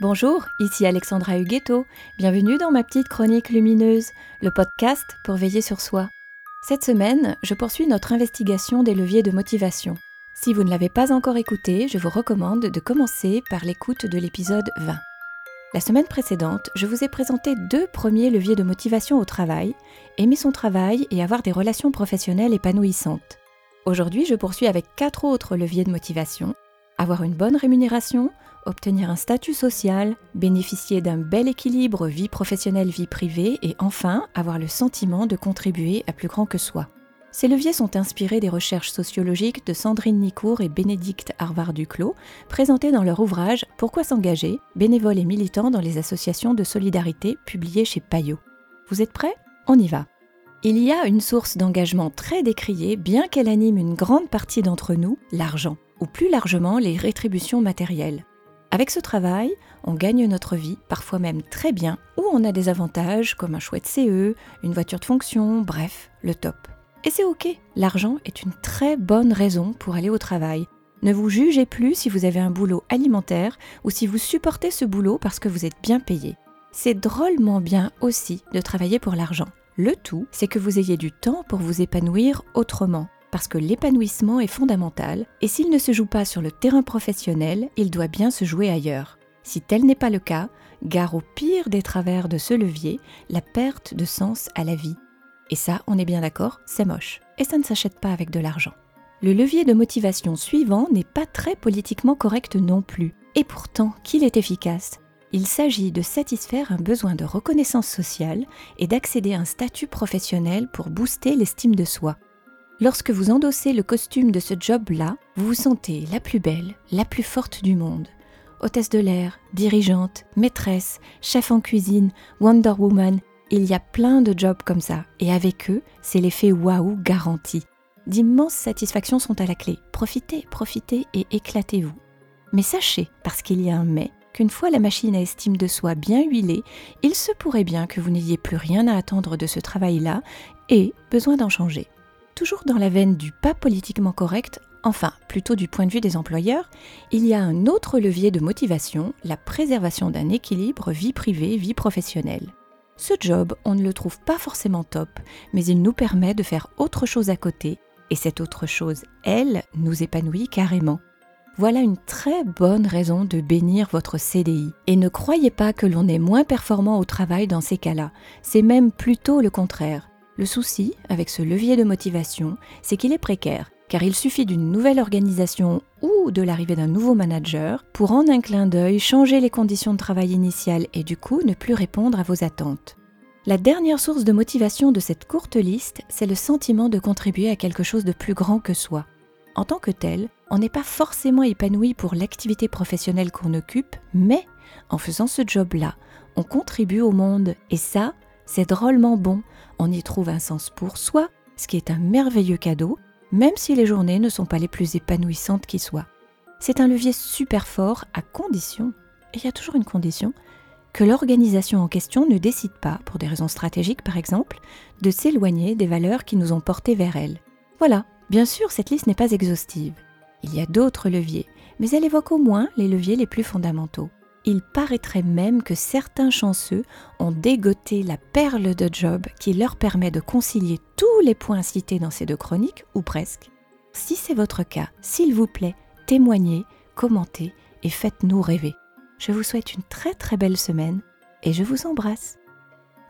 Bonjour, ici Alexandra Huguetto. Bienvenue dans ma petite chronique lumineuse, le podcast pour veiller sur soi. Cette semaine, je poursuis notre investigation des leviers de motivation. Si vous ne l'avez pas encore écouté, je vous recommande de commencer par l'écoute de l'épisode 20. La semaine précédente, je vous ai présenté deux premiers leviers de motivation au travail, aimer son travail et avoir des relations professionnelles épanouissantes. Aujourd'hui, je poursuis avec quatre autres leviers de motivation, avoir une bonne rémunération, obtenir un statut social, bénéficier d'un bel équilibre vie professionnelle-vie privée et enfin avoir le sentiment de contribuer à plus grand que soi. Ces leviers sont inspirés des recherches sociologiques de Sandrine Nicourt et Bénédicte Harvard-Duclos, présentées dans leur ouvrage Pourquoi s'engager? Bénévole et militant dans les associations de solidarité, publié chez Payot. Vous êtes prêts? On y va. Il y a une source d'engagement très décriée, bien qu'elle anime une grande partie d'entre nous, l'argent, ou plus largement les rétributions matérielles. Avec ce travail, on gagne notre vie, parfois même très bien, ou on a des avantages comme un chouette CE, une voiture de fonction, bref, le top. Et c'est ok, l'argent est une très bonne raison pour aller au travail. Ne vous jugez plus si vous avez un boulot alimentaire ou si vous supportez ce boulot parce que vous êtes bien payé. C'est drôlement bien aussi de travailler pour l'argent. Le tout, c'est que vous ayez du temps pour vous épanouir autrement parce que l'épanouissement est fondamental, et s'il ne se joue pas sur le terrain professionnel, il doit bien se jouer ailleurs. Si tel n'est pas le cas, gare au pire des travers de ce levier, la perte de sens à la vie. Et ça, on est bien d'accord, c'est moche, et ça ne s'achète pas avec de l'argent. Le levier de motivation suivant n'est pas très politiquement correct non plus, et pourtant qu'il est efficace. Il s'agit de satisfaire un besoin de reconnaissance sociale et d'accéder à un statut professionnel pour booster l'estime de soi. Lorsque vous endossez le costume de ce job-là, vous vous sentez la plus belle, la plus forte du monde. Hôtesse de l'air, dirigeante, maîtresse, chef en cuisine, Wonder Woman, il y a plein de jobs comme ça, et avec eux, c'est l'effet waouh garanti. D'immenses satisfactions sont à la clé. Profitez, profitez et éclatez-vous. Mais sachez, parce qu'il y a un mais, qu'une fois la machine à estime de soi bien huilée, il se pourrait bien que vous n'ayez plus rien à attendre de ce travail-là et besoin d'en changer toujours dans la veine du pas politiquement correct, enfin plutôt du point de vue des employeurs, il y a un autre levier de motivation, la préservation d'un équilibre vie privée-vie professionnelle. Ce job, on ne le trouve pas forcément top, mais il nous permet de faire autre chose à côté, et cette autre chose, elle, nous épanouit carrément. Voilà une très bonne raison de bénir votre CDI. Et ne croyez pas que l'on est moins performant au travail dans ces cas-là, c'est même plutôt le contraire. Le souci avec ce levier de motivation, c'est qu'il est précaire, car il suffit d'une nouvelle organisation ou de l'arrivée d'un nouveau manager pour en un clin d'œil changer les conditions de travail initiales et du coup ne plus répondre à vos attentes. La dernière source de motivation de cette courte liste, c'est le sentiment de contribuer à quelque chose de plus grand que soi. En tant que tel, on n'est pas forcément épanoui pour l'activité professionnelle qu'on occupe, mais en faisant ce job-là, on contribue au monde et ça, c'est drôlement bon, on y trouve un sens pour soi, ce qui est un merveilleux cadeau, même si les journées ne sont pas les plus épanouissantes qui soient. C'est un levier super fort à condition, et il y a toujours une condition, que l'organisation en question ne décide pas, pour des raisons stratégiques par exemple, de s'éloigner des valeurs qui nous ont portés vers elle. Voilà, bien sûr cette liste n'est pas exhaustive. Il y a d'autres leviers, mais elle évoque au moins les leviers les plus fondamentaux il paraîtrait même que certains chanceux ont dégoté la perle de Job qui leur permet de concilier tous les points cités dans ces deux chroniques, ou presque. Si c'est votre cas, s'il vous plaît, témoignez, commentez et faites-nous rêver. Je vous souhaite une très très belle semaine et je vous embrasse.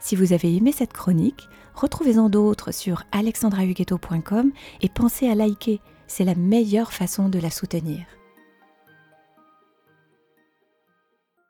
Si vous avez aimé cette chronique, retrouvez-en d'autres sur alexandrahuguetto.com et pensez à liker, c'est la meilleure façon de la soutenir.